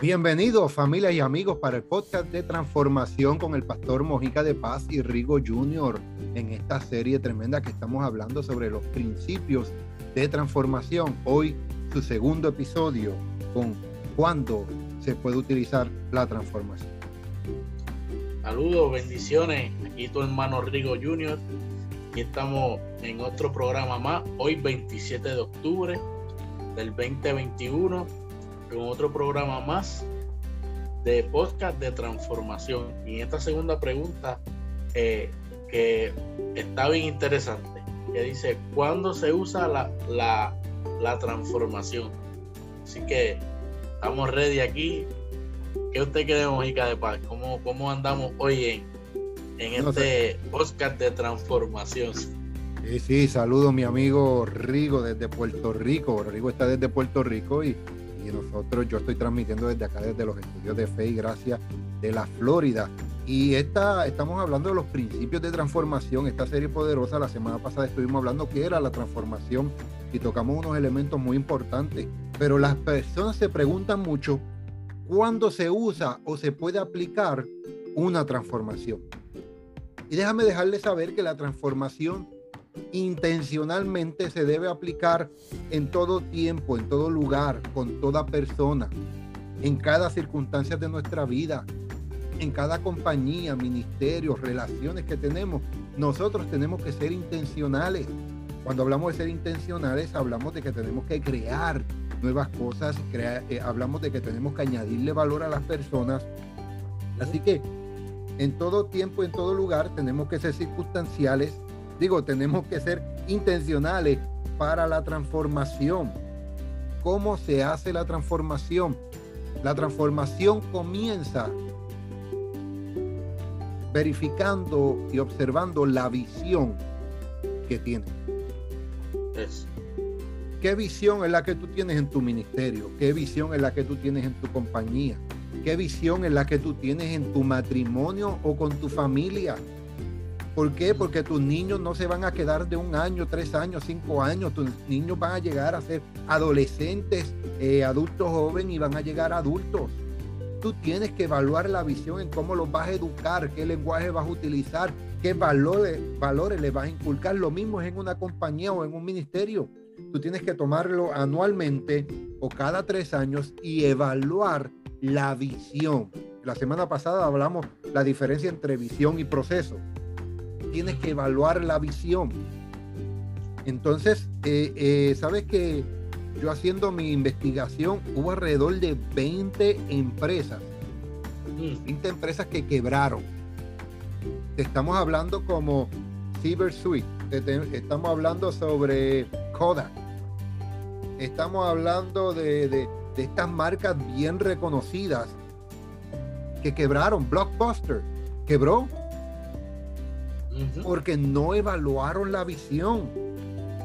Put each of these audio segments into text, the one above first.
Bienvenidos familias y amigos para el podcast de transformación con el pastor Mojica de Paz y Rigo Jr. en esta serie tremenda que estamos hablando sobre los principios de transformación. Hoy su segundo episodio con cuándo se puede utilizar la transformación. Saludos, bendiciones. Aquí tu hermano Rigo Jr. Aquí estamos en otro programa más. Hoy 27 de octubre del 2021 con otro programa más de podcast de transformación. Y esta segunda pregunta, eh, que está bien interesante, que dice, ¿cuándo se usa la, la, la transformación? Así que estamos ready aquí. ¿Qué usted cree, Mojica de Paz? ¿Cómo, cómo andamos hoy en, en este podcast de transformación? Sí, sí, saludo mi amigo Rigo desde Puerto Rico. Rigo está desde Puerto Rico y nosotros, yo estoy transmitiendo desde acá, desde los estudios de fe y gracia de la Florida. Y esta, estamos hablando de los principios de transformación, esta serie poderosa. La semana pasada estuvimos hablando que era la transformación y tocamos unos elementos muy importantes. Pero las personas se preguntan mucho cuándo se usa o se puede aplicar una transformación. Y déjame dejarles saber que la transformación intencionalmente se debe aplicar en todo tiempo, en todo lugar, con toda persona, en cada circunstancia de nuestra vida, en cada compañía, ministerio, relaciones que tenemos. Nosotros tenemos que ser intencionales. Cuando hablamos de ser intencionales, hablamos de que tenemos que crear nuevas cosas, eh, hablamos de que tenemos que añadirle valor a las personas. Así que en todo tiempo, en todo lugar, tenemos que ser circunstanciales, Digo, tenemos que ser intencionales para la transformación. ¿Cómo se hace la transformación? La transformación comienza verificando y observando la visión que tiene. ¿Qué visión es la que tú tienes en tu ministerio? ¿Qué visión es la que tú tienes en tu compañía? ¿Qué visión es la que tú tienes en tu matrimonio o con tu familia? ¿Por qué? Porque tus niños no se van a quedar de un año, tres años, cinco años. Tus niños van a llegar a ser adolescentes, eh, adultos jóvenes y van a llegar adultos. Tú tienes que evaluar la visión en cómo los vas a educar, qué lenguaje vas a utilizar, qué valores, valores le vas a inculcar. Lo mismo es en una compañía o en un ministerio. Tú tienes que tomarlo anualmente o cada tres años y evaluar la visión. La semana pasada hablamos la diferencia entre visión y proceso tienes que evaluar la visión. Entonces, eh, eh, sabes que yo haciendo mi investigación hubo alrededor de 20 empresas, 20 empresas que quebraron. Estamos hablando como CyberSuite, estamos hablando sobre Kodak, estamos hablando de, de estas marcas bien reconocidas que quebraron. Blockbuster quebró porque no evaluaron la visión,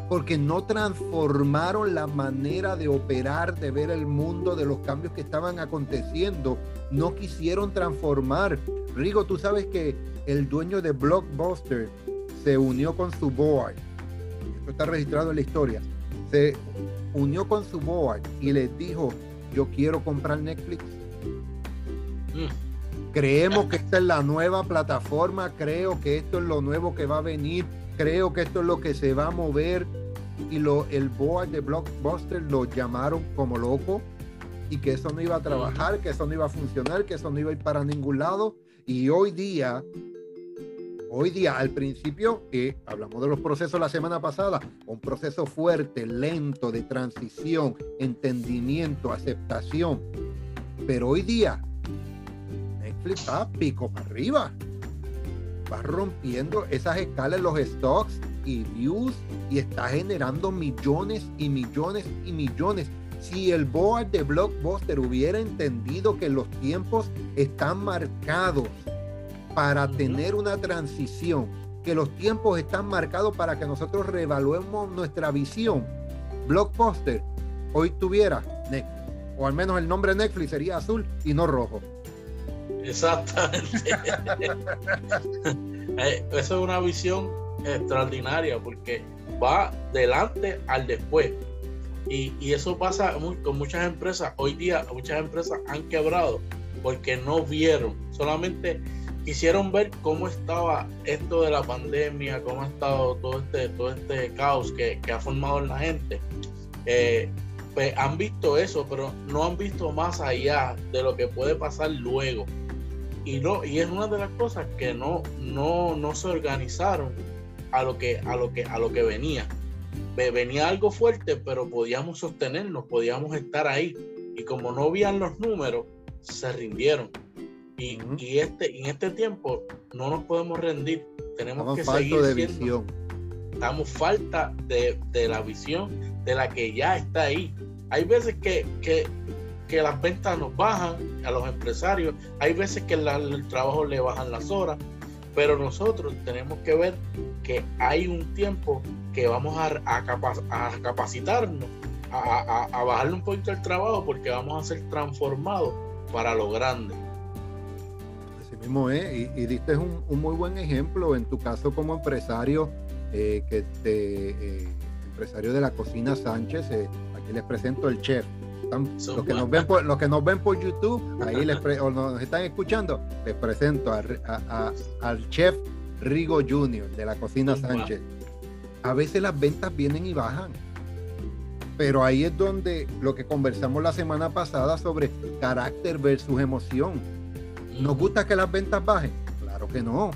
porque no transformaron la manera de operar, de ver el mundo, de los cambios que estaban aconteciendo. No quisieron transformar. Rigo, tú sabes que el dueño de Blockbuster se unió con su board. Esto está registrado en la historia. Se unió con su board y les dijo, yo quiero comprar Netflix. Mm. Creemos que esta es la nueva plataforma, creo que esto es lo nuevo que va a venir, creo que esto es lo que se va a mover. Y lo, el board de Blockbuster lo llamaron como loco y que eso no iba a trabajar, que eso no iba a funcionar, que eso no iba a ir para ningún lado. Y hoy día, hoy día, al principio, que hablamos de los procesos la semana pasada, un proceso fuerte, lento de transición, entendimiento, aceptación. Pero hoy día va pico para arriba. Va rompiendo esas escalas, los stocks y views y está generando millones y millones y millones. Si el board de Blockbuster hubiera entendido que los tiempos están marcados para tener una transición, que los tiempos están marcados para que nosotros reevaluemos nuestra visión, Blockbuster hoy tuviera Netflix, o al menos el nombre Netflix sería azul y no rojo. Exactamente. Eh, eso es una visión extraordinaria porque va delante al después. Y, y eso pasa con muchas empresas. Hoy día muchas empresas han quebrado porque no vieron, solamente quisieron ver cómo estaba esto de la pandemia, cómo ha estado todo este, todo este caos que, ha formado en la gente. Eh, pues han visto eso, pero no han visto más allá de lo que puede pasar luego. Y no, y es una de las cosas que no, no, no se organizaron a lo que, a lo que, a lo que venía. Venía algo fuerte, pero podíamos sostenernos, podíamos estar ahí. Y como no veían los números, se rindieron. Y, y, este, en este tiempo no nos podemos rendir. Tenemos que seguir de visión. Estamos falta de, de, la visión de la que ya está ahí. Hay veces que, que, que las ventas nos bajan a los empresarios, hay veces que el trabajo le bajan las horas, pero nosotros tenemos que ver que hay un tiempo que vamos a, a, capacitarnos, a, a, bajarle un poquito el trabajo porque vamos a ser transformados para lo grande. Así mismo es, y, diste un, muy buen ejemplo en tu caso como empresario, eh, que te, eh, empresario de la cocina Sánchez, eh, aquí les presento el chef. Los, que nos ven por, los que nos ven por YouTube, ahí les o nos están escuchando, les presento al chef Rigo Junior de la cocina Sánchez. A veces las ventas vienen y bajan pero ahí es donde lo que conversamos la semana pasada sobre carácter versus emoción. ¿Nos gusta que las ventas bajen? Claro que no.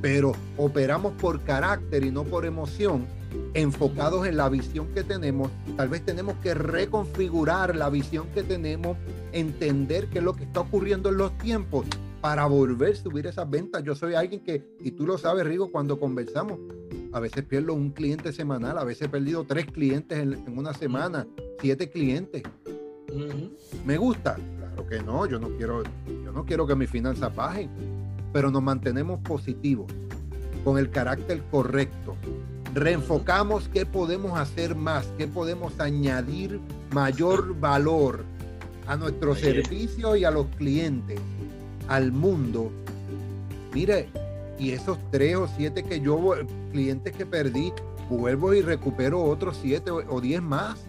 Pero operamos por carácter y no por emoción, enfocados en la visión que tenemos. Tal vez tenemos que reconfigurar la visión que tenemos, entender qué es lo que está ocurriendo en los tiempos para volver a subir esas ventas. Yo soy alguien que, y tú lo sabes, Rigo, cuando conversamos, a veces pierdo un cliente semanal, a veces he perdido tres clientes en, una semana, siete clientes. ¿Me gusta? Claro que no, yo no quiero, yo no quiero que mis finanzas bajen, pero nos mantenemos positivos, con el carácter correcto. Reenfocamos qué podemos hacer más, qué podemos añadir mayor valor a nuestro servicio y a los clientes, al mundo. Mire, y esos tres o siete que yo, clientes que perdí, vuelvo y recupero otros siete o, diez más.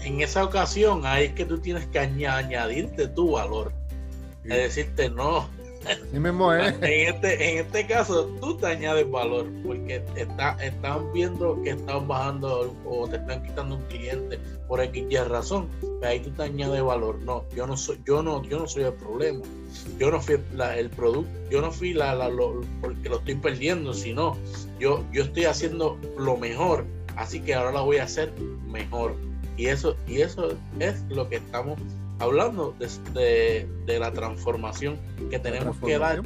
En esa ocasión, ahí es que tú tienes que añadirte tu valor. Es decirte, no, en, este, en este caso, tú te añades valor porque está, están viendo que están bajando o te están quitando un cliente por X razón. Ahí tú te añades valor. No, yo no soy, yo no, yo no soy el problema. Yo no fui el producto, yo no fui la, lo, porque lo estoy perdiendo, sino yo, yo estoy haciendo lo mejor. Así que ahora la voy a hacer mejor. Y eso, y eso es lo que estamos hablando de, la transformación que tenemos que dar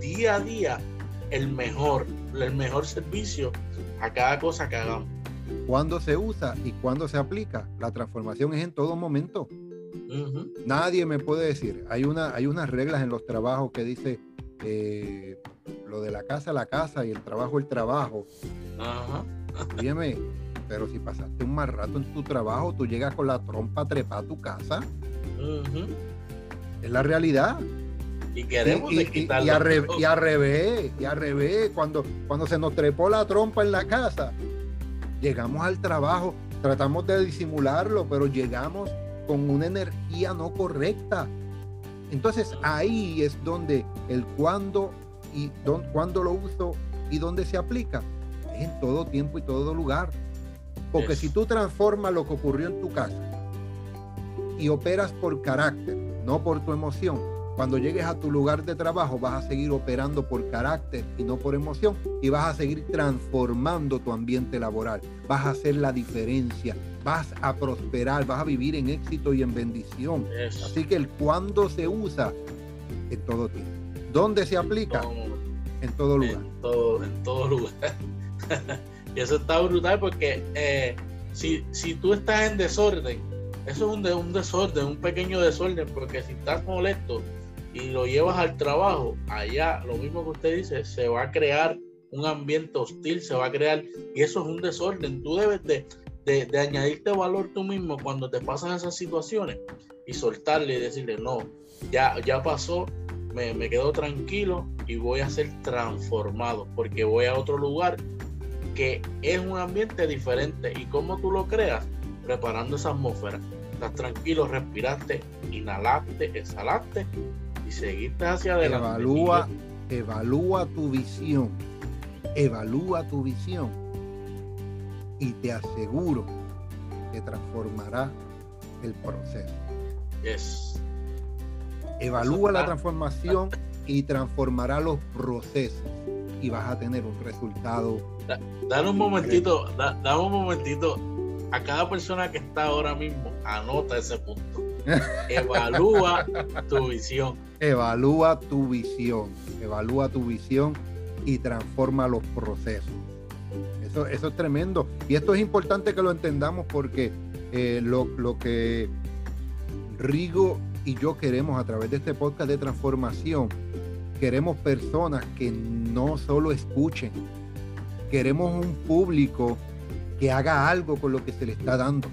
día a día el mejor, el mejor servicio a cada cosa que hagamos. Cuando se usa y cuando se aplica, la transformación es en todo momento. Nadie me puede decir, hay, una, hay unas reglas en los trabajos que dice eh, lo de la casa, la casa y el trabajo, el trabajo. Ajá. Pero si pasaste un mal rato en tu trabajo, tú llegas con la trompa trepa a tu casa. Es la realidad. Y queremos y, y, y, a revés, y, a revés, y revés, cuando, cuando se nos trepó la trompa en la casa, llegamos al trabajo, tratamos de disimularlo, pero llegamos con una energía no correcta. Entonces ahí es donde el cuándo y cuándo lo uso y dónde se aplica. Es en todo tiempo y todo lugar. Porque si tú transformas lo que ocurrió en tu casa y operas por carácter, no por tu emoción, cuando llegues a tu lugar de trabajo vas a seguir operando por carácter y no por emoción y vas a seguir transformando tu ambiente laboral, vas a hacer la diferencia, vas a prosperar, vas a vivir en éxito y en bendición. Así que el cuando se usa en todo tiempo. ¿Dónde se aplica? en todo lugar. En todo, en todo lugar. Y eso está brutal porque eh, si, si tú estás en desorden, eso es un, un desorden, un pequeño desorden, porque si estás molesto y lo llevas al trabajo, allá, lo mismo que usted dice, se va a crear un ambiente hostil, se va a crear, y eso es un desorden. Tú debes de, de, añadirte valor tú mismo cuando te pasan esas situaciones y soltarle y decirle, no, ya, ya pasó, me, me quedo tranquilo y voy a ser transformado porque voy a otro lugar porque es un ambiente diferente. ¿Y cómo tú lo creas? Preparando esa atmósfera. Estás tranquilo, respiraste, inhalaste, exhalaste y seguiste hacia adelante. Evalúa, evalúa tu visión. Evalúa tu visión. Y te aseguro que transformará el proceso. Yes. Evalúa la transformación y transformará los procesos y vas a tener un resultado. Dale un momentito, da, un momentito. A cada persona que está ahora mismo, anota ese punto. Evalúa tu visión. Evalúa tu visión. Evalúa tu visión y transforma los procesos. Eso, eso es tremendo. Y esto es importante que lo entendamos porque eh, lo, lo que Rigo y yo queremos a través de este podcast de transformación, queremos personas que no solo escuchen, queremos un público que haga algo con lo que se le está dando.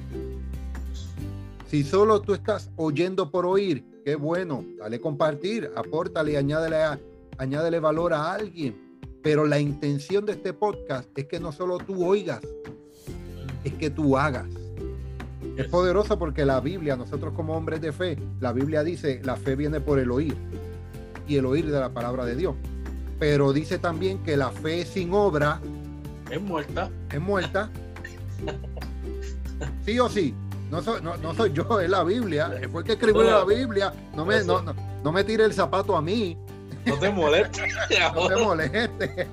Si solo tú estás oyendo por oír, qué bueno, dale compartir, apórtale, añádele, añádele valor a alguien. Pero la intención de este podcast es que no solo tú oigas, es que tú hagas. Es poderoso porque la Biblia, nosotros como hombres de fe, la Biblia dice, la fe viene por el oír y el oír de la palabra de Dios. Pero dice también que la fe sin obra es muerta. Es muerta. Sí o sí. No soy, no, soy yo, es la Biblia. Fue el que escribió la Biblia. No me, no, no, me tire el zapato a mí. No te moleste. no te moleste.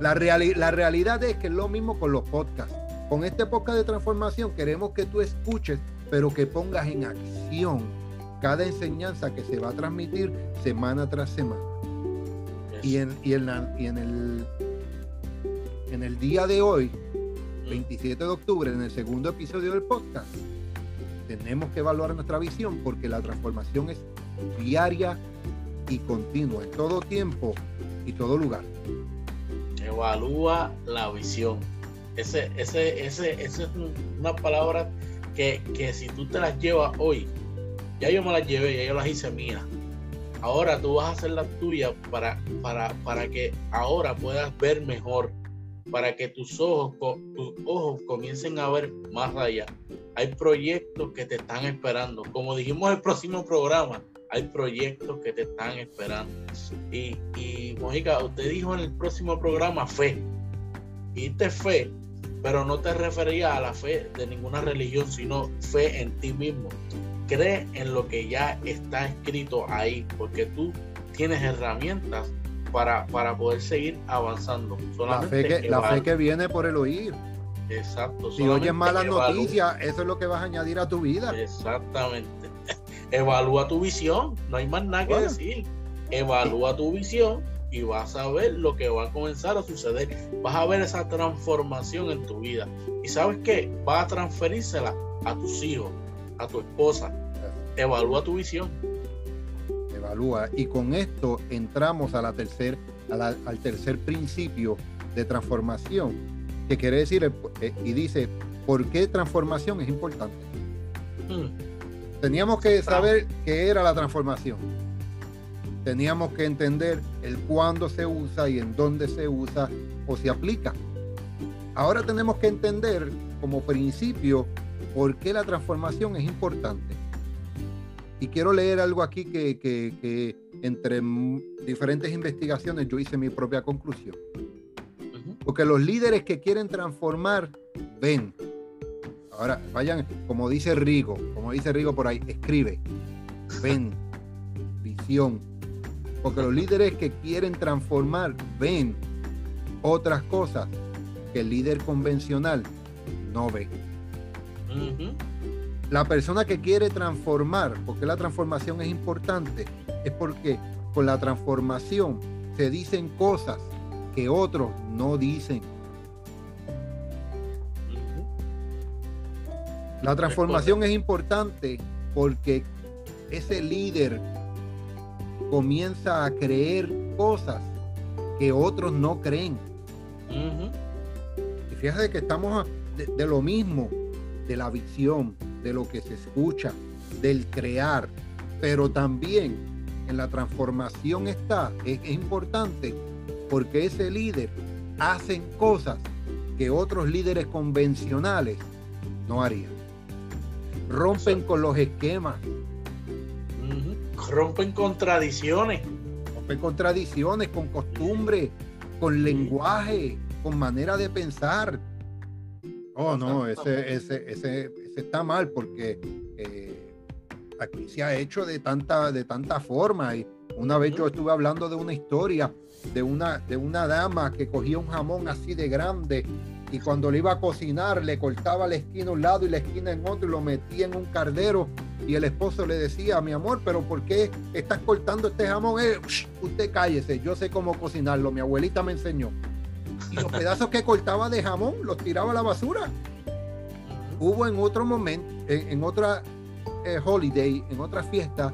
La, la realidad es que es lo mismo con los podcasts. Con este podcast de transformación queremos que tú escuches, pero que pongas en acción cada enseñanza que se va a transmitir semana tras semana. Y, en, y, en, en, el, en el día de hoy, 27 de octubre, en el segundo episodio del podcast, tenemos que evaluar nuestra visión porque la transformación es diaria y continua, en todo tiempo y todo lugar. Evalúa la visión. Ese, ese, ese, ese es una palabra que, que, si tú te las llevas hoy, ya yo me las llevé, ya yo las hice mías. Ahora tú vas a hacer las tuyas para, para, para que ahora puedas ver mejor, para que tus ojos, tus ojos comiencen a ver más allá. Hay proyectos que te están esperando. Como dijimos en el próximo programa, hay proyectos que te están esperando. Y, y Mojica, usted dijo en el próximo programa fe. Y te fe pero no te refería a la fe de ninguna religión, sino fe en ti mismo. Cree en lo que ya está escrito ahí, porque tú tienes herramientas para, para poder seguir avanzando. la, fe que, la fe que viene por el oír. Exacto. Si oyes malas noticias, eso es lo que vas a añadir a tu vida. Exactamente. Evalúa tu visión, no hay más nada que decir. Evalúa tu visión y vas a ver lo que va a comenzar a suceder. Vas a ver esa transformación en tu vida. Y sabes qué? Vas a transferírsela a tus hijos, a tu esposa. Evalúa tu visión. Evalúa. Y con esto entramos a la tercer, al tercer principio de transformación, que quiere decir, eh, y dice, ¿por qué transformación es importante? Hmm. Teníamos que saber qué era la transformación teníamos que entender el cuándo se usa y en dónde se usa o se aplica. Ahora tenemos que entender como principio por qué la transformación es importante. Y quiero leer algo aquí que, entre diferentes investigaciones yo hice mi propia conclusión. Porque los líderes que quieren transformar ven. Ahora, vayan, como dice Rigo, como dice Rigo por ahí, escribe, ven, visión, porque los líderes que quieren transformar ven otras cosas que el líder convencional no ve. La persona que quiere transformar, porque la transformación es importante, es porque con la transformación se dicen cosas que otros no dicen. La transformación es importante porque ese líder comienza a creer cosas que otros no creen. Y fíjate que estamos de, lo mismo, de la visión, de lo que se escucha, del crear, pero también en la transformación está, es, importante porque ese líder hacen cosas que otros líderes convencionales no harían. Rompen con los esquemas. Rompen con tradiciones. Rompen con tradiciones, con costumbres, con lenguaje, con manera de pensar. Oh, no, ese, ese, ese, está mal porque eh, aquí se ha hecho de tanta, de tanta forma. Y una vez yo estuve hablando de una historia de una, de una dama que cogía un jamón así de grande y cuando le iba a cocinar le cortaba la esquina a un lado y la esquina en otro y lo metía en un cardero y el esposo le decía, mi amor, pero ¿por qué estás cortando este jamón? Eh, usted cállese, yo sé cómo cocinarlo, mi abuelita me enseñó. Y los pedazos que cortaba de jamón los tiraba a la basura. Hubo en otro momento, en, otra eh, holiday, en otra fiesta,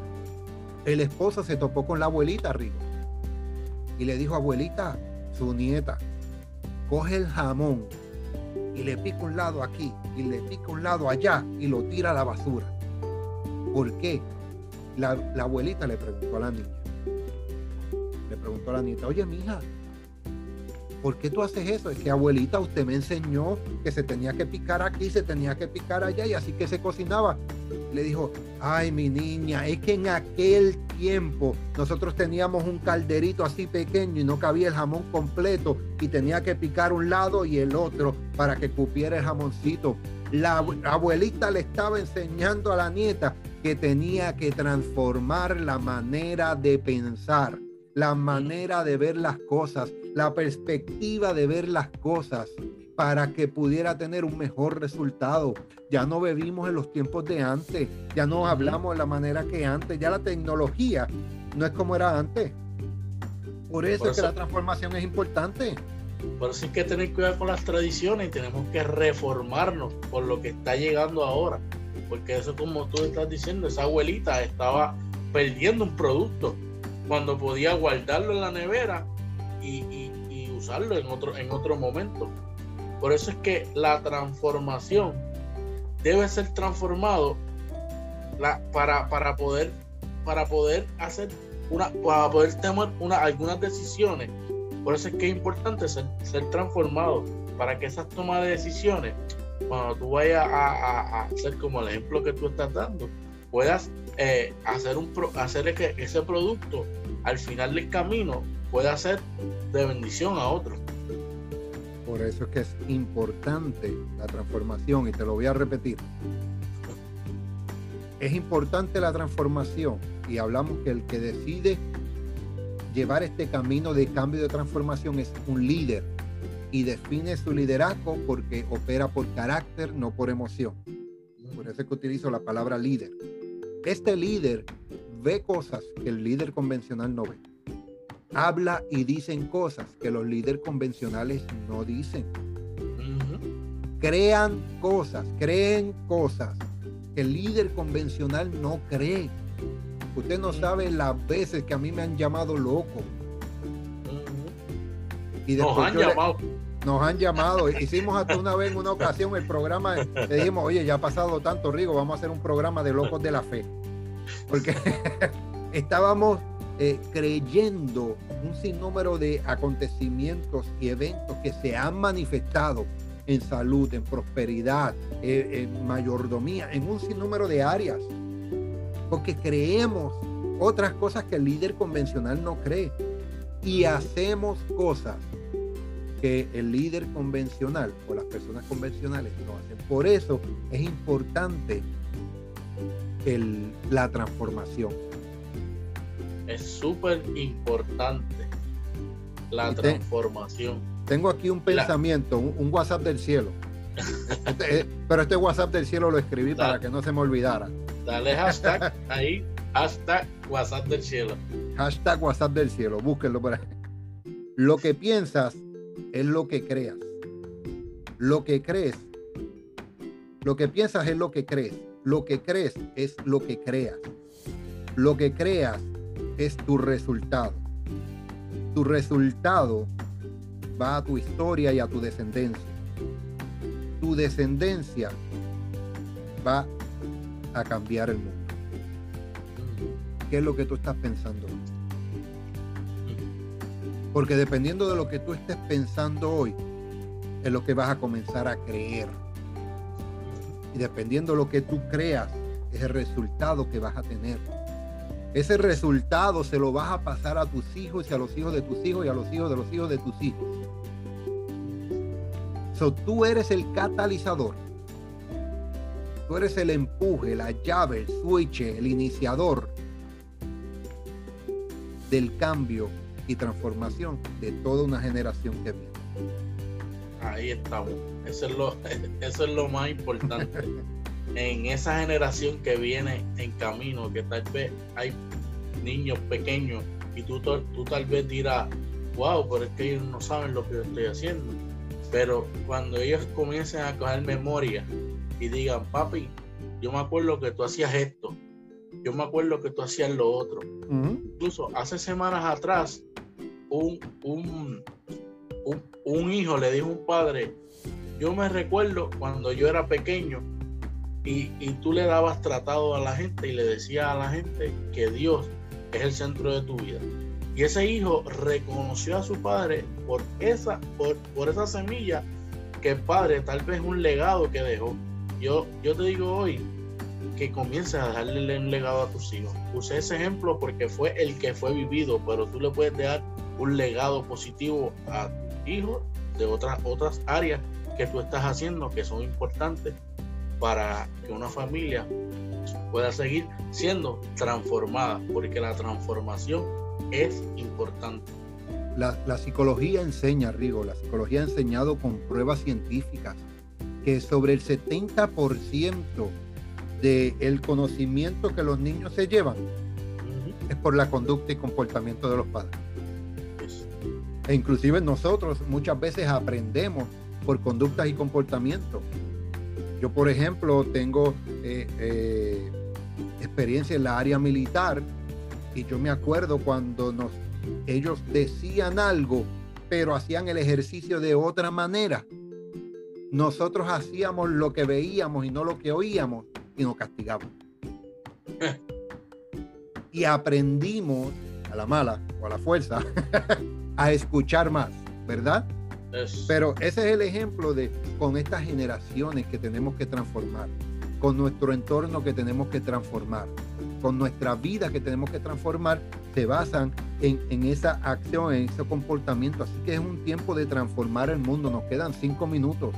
el esposo se topó con la abuelita arriba y le dijo, abuelita, su nieta, coge el jamón y le pica un lado aquí y le pica un lado allá y lo tira a la basura. ¿Por qué? La abuelita le preguntó a la niña. Le preguntó a la nieta, oye, mija, ¿por qué tú haces eso? Es que abuelita, usted me enseñó que se tenía que picar aquí, se tenía que picar allá y así que se cocinaba. Le dijo, ay mi niña, es que en aquel tiempo nosotros teníamos un calderito así pequeño y no cabía el jamón completo y tenía que picar un lado y el otro para que cupiera el jamoncito. La abuelita le estaba enseñando a la nieta que tenía que transformar la manera de pensar, la manera de ver las cosas, la perspectiva de ver las cosas para que pudiera tener un mejor resultado. Ya no bebimos en los tiempos de antes, ya no hablamos de la manera que antes, ya la tecnología no es como era antes. Por eso, es que la transformación es importante. Por eso hay que tener cuidado con las tradiciones y tenemos que reformarnos por lo que está llegando ahora. Porque eso, como tú estás diciendo, esa abuelita estaba perdiendo un producto cuando podía guardarlo en la nevera y, usarlo en otro, en otro momento. Por eso es que la transformación debe ser transformado para, para, poder, para poder hacer una, para poder tomar una, algunas decisiones. Por eso es que es importante ser, ser transformado para que esas tomas de decisiones, cuando tú vayas a, hacer como el ejemplo que tú estás dando, puedas eh, hacer, un, hacer que ese producto al final del camino pueda ser de bendición a otros. Por eso es que es importante la transformación y te lo voy a repetir. Es importante la transformación y hablamos que el que decide llevar este camino de cambio de transformación es un líder y define su liderazgo porque opera por carácter, no por emoción. Por eso es que utilizo la palabra líder. Este líder ve cosas que el líder convencional no ve habla y dicen cosas que los líderes convencionales no dicen. Crean cosas, creen cosas que el líder convencional no cree. Usted no sabe las veces que a mí me han llamado loco. Y nos han llamado. nos han llamado. Hicimos hasta una vez en una ocasión el programa. Le dijimos, oye, ya ha pasado tanto, Rigo, vamos a hacer un programa de locos de la fe. Porque estábamos eh, creyendo un sinnúmero de acontecimientos y eventos que se han manifestado en salud, en prosperidad, eh, en mayordomía, en un sinnúmero de áreas, porque creemos otras cosas que el líder convencional no cree. Y hacemos cosas que el líder convencional o las personas convencionales no hacen. Por eso es importante la transformación es súper importante la transformación. Tengo aquí un pensamiento, un, WhatsApp del cielo. Este, eh, pero este WhatsApp del cielo lo escribí para que no se me olvidara. Dale hashtag ahí, hashtag WhatsApp del cielo. Hashtag WhatsApp del cielo, búsquenlo por ahí. Lo que piensas es lo que creas. Lo que crees, lo que piensas es lo que crees. Lo que crees es lo que creas. Lo que creas es tu resultado. Tu resultado va a tu historia y a tu descendencia. Tu descendencia va a cambiar el mundo. ¿Qué es lo que tú estás pensando? Porque dependiendo de lo que tú estés pensando hoy, es lo que vas a comenzar a creer. Y dependiendo de lo que tú creas, es el resultado que vas a tener. Ese resultado se lo vas a pasar a tus hijos y a los hijos de tus hijos y a los hijos de los hijos de tus hijos. So, tú eres el catalizador. Tú eres el empuje, la llave, el switch, el iniciador del cambio y transformación de toda una generación que viene. Ahí estamos. Eso es lo, eso es lo más importante. En esa generación que viene en camino, que tal vez hay niños pequeños y tú, tú tal vez dirás, wow, pero es que ellos no saben lo que yo estoy haciendo. Pero cuando ellos comiencen a coger memoria y digan, papi, yo me acuerdo que tú hacías esto, yo me acuerdo que tú hacías lo otro. Incluso hace semanas atrás, un, un, un, un hijo le dijo a un padre, yo me recuerdo cuando yo era pequeño y, tú le dabas tratado a la gente y le decías a la gente que Dios es el centro de tu vida. Y ese hijo reconoció a su padre por esa, por, por esa semilla que el padre tal vez un legado que dejó. Yo, yo te digo hoy que comiences a darle un legado a tus hijos. Usé ese ejemplo porque fue el que fue vivido, pero tú le puedes dar un legado positivo a tu hijo de otras, otras áreas que tú estás haciendo que son importantes para que una familia pueda seguir siendo transformada, porque la transformación es importante. La, la, psicología enseña, Rigo, la psicología ha enseñado con pruebas científicas que sobre el 70% del el conocimiento que los niños se llevan es por la conducta y comportamiento de los padres. E inclusive nosotros muchas veces aprendemos por conductas y comportamientos. Yo, por ejemplo, tengo eh, eh, experiencia en la área militar y yo me acuerdo cuando nos, ellos decían algo, pero hacían el ejercicio de otra manera. Nosotros hacíamos lo que veíamos y no lo que oíamos y nos castigaban. y aprendimos a la mala o a la fuerza a escuchar más, ¿verdad? Pero ese es el ejemplo de con estas generaciones que tenemos que transformar, con nuestro entorno que tenemos que transformar, con nuestra vida que tenemos que transformar, se basan en, en esa acción, en ese comportamiento. Así que es un tiempo de transformar el mundo. Nos quedan cinco minutos.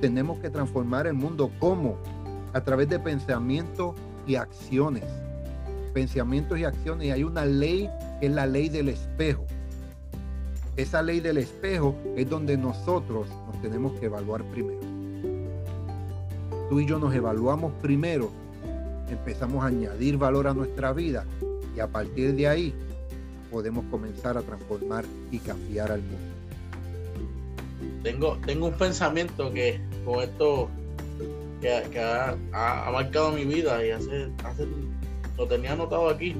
Tenemos que transformar el mundo. ¿Cómo? A través de pensamientos y acciones. Pensamientos y acciones. Y hay una ley que es la ley del espejo esa ley del espejo es donde nosotros nos tenemos que evaluar primero. Tú y yo nos evaluamos primero, empezamos a añadir valor a nuestra vida y a partir de ahí podemos comenzar a transformar y cambiar al mundo. Tengo, tengo un pensamiento que con esto que, ha, marcado mi vida y hace, hace, lo tenía anotado aquí.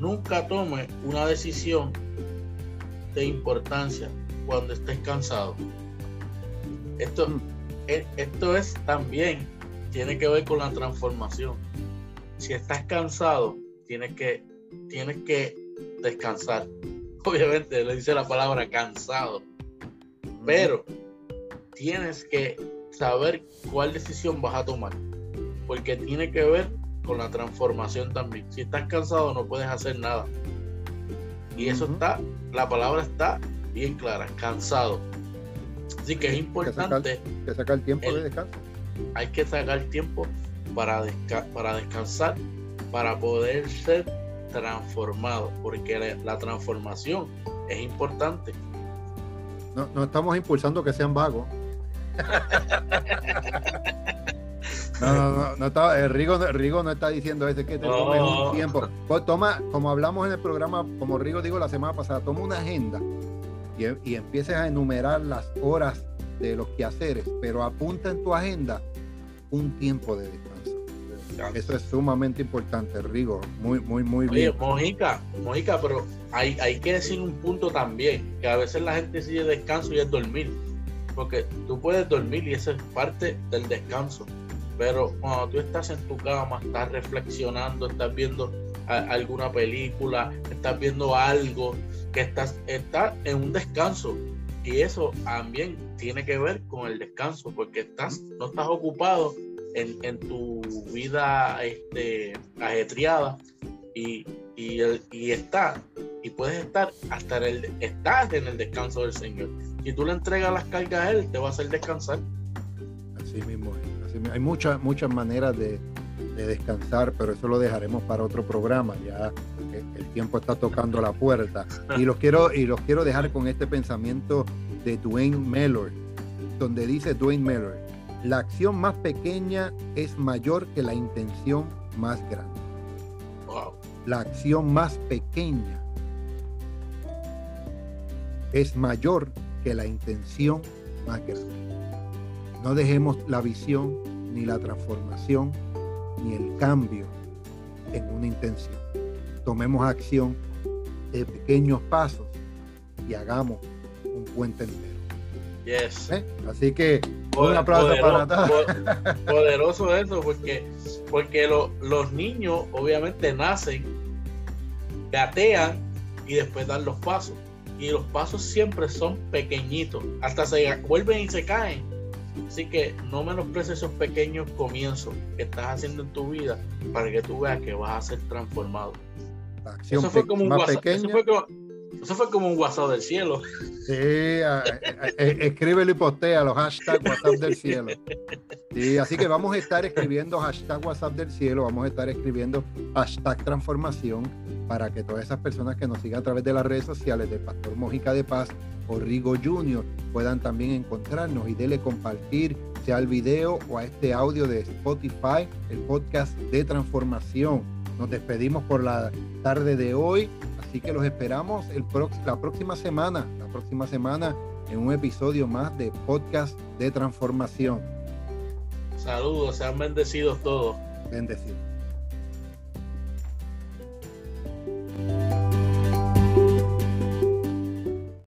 Nunca tome una decisión de importancia cuando estés cansado. Esto, es, esto es también, tiene que ver con la transformación. Si estás cansado, tienes que, tienes que descansar. Obviamente le dice la palabra cansado, pero tienes que saber cuál decisión vas a tomar, porque tiene que ver con la transformación también. Si estás cansado no puedes hacer nada. Y eso está, la palabra está bien clara, cansado. Así que es importante. que sacar, tiempo de descanso. Hay que sacar tiempo para, para descansar, para poder ser transformado, porque la, transformación es importante. No, no estamos impulsando que sean vagos. No, no, no, no está, eh, Rigo, Rigo, no está diciendo ese que te tomes un tiempo. Pues toma, como hablamos en el programa, como Rigo digo la semana pasada, toma una agenda y, y empieces a enumerar las horas de los quehaceres, pero apunta en tu agenda un tiempo de descanso. Eso es sumamente importante, Rigo. Muy, muy, muy bien. Mojica, Mojica, pero hay, hay que decir un punto también, que a veces la gente sigue descanso y es dormir. Porque tú puedes dormir y eso es parte del descanso pero cuando tú estás en tu cama, estás reflexionando, estás viendo alguna película, estás viendo algo, que estás, estás en un descanso. y eso también tiene que ver con el descanso, porque estás, no estás ocupado en, en tu vida este, ajetreada y, y, el, y está, y puedes estar hasta el, estás en el descanso del Señor. Si tú le entregas las cargas a Él, te va a hacer descansar. Así mismo, así hay muchas, muchas maneras de, de descansar, pero eso lo dejaremos para otro programa. Ya el tiempo está tocando la puerta. Y los quiero, y los quiero dejar con este pensamiento de Dwayne Mellor, donde dice Dwayne Mellor, la acción más pequeña es mayor que la intención más grande. La acción más pequeña es mayor que la intención más grande. No dejemos la visión, ni la transformación, ni el cambio en una intención. Tomemos acción de pequeños pasos y hagamos un puente entero. Yes. ¿Eh? Así que un aplauso para todos. Poderoso eso, porque, porque los niños obviamente nacen, gatean y después dan los pasos. Y los pasos siempre son pequeñitos, hasta se vuelven y se caen. Así que no menosprecies esos pequeños comienzos que estás haciendo en tu vida para que tú veas que vas a ser transformado. eso fue como un WhatsApp, eso fue como, eso fue como un WhatsApp del cielo. Sí, escríbelo y postea los hashtags WhatsApp del cielo. Sí, así que vamos a estar escribiendo hashtag WhatsApp del cielo, vamos a estar escribiendo hashtag transformación para que todas esas personas que nos sigan a través de las redes sociales de Pastor Mojica de Paz o Rigo Junior puedan también encontrarnos y dele compartir sea al video o a este audio de Spotify, el podcast de transformación. Nos despedimos por la tarde de hoy, así que los esperamos el la próxima semana, la próxima semana en un episodio más de podcast de transformación. Saludos, sean bendecidos todos. Bendecidos.